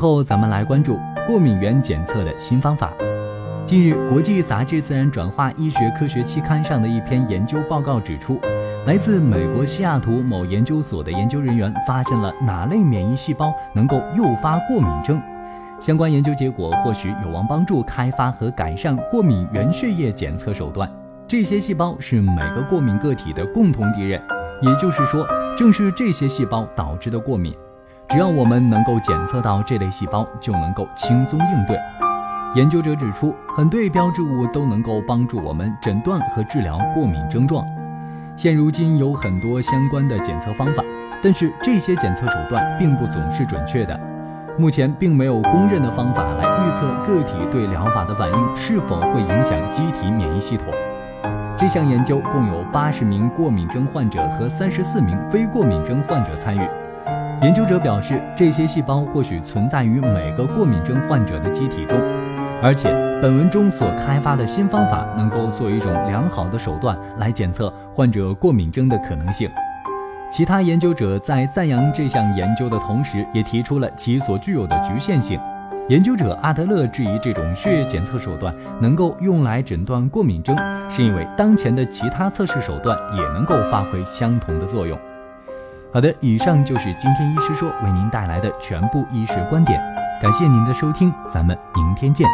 后咱们来关注过敏原检测的新方法。近日，国际杂志《自然转化医学科学》期刊上的一篇研究报告指出，来自美国西雅图某研究所的研究人员发现了哪类免疫细胞能够诱发过敏症。相关研究结果或许有望帮助开发和改善过敏原血液检测手段。这些细胞是每个过敏个体的共同敌人，也就是说，正是这些细胞导致的过敏。只要我们能够检测到这类细胞，就能够轻松应对。研究者指出，很对标志物都能够帮助我们诊断和治疗过敏症状。现如今有很多相关的检测方法，但是这些检测手段并不总是准确的。目前并没有公认的方法来预测个体对疗法的反应是否会影响机体免疫系统。这项研究共有八十名过敏症患者和三十四名非过敏症患者参与。研究者表示，这些细胞或许存在于每个过敏症患者的机体中。而且，本文中所开发的新方法能够作为一种良好的手段来检测患者过敏症的可能性。其他研究者在赞扬这项研究的同时，也提出了其所具有的局限性。研究者阿德勒质疑这种血液检测手段能够用来诊断过敏症，是因为当前的其他测试手段也能够发挥相同的作用。好的，以上就是今天医师说为您带来的全部医学观点，感谢您的收听，咱们明天见。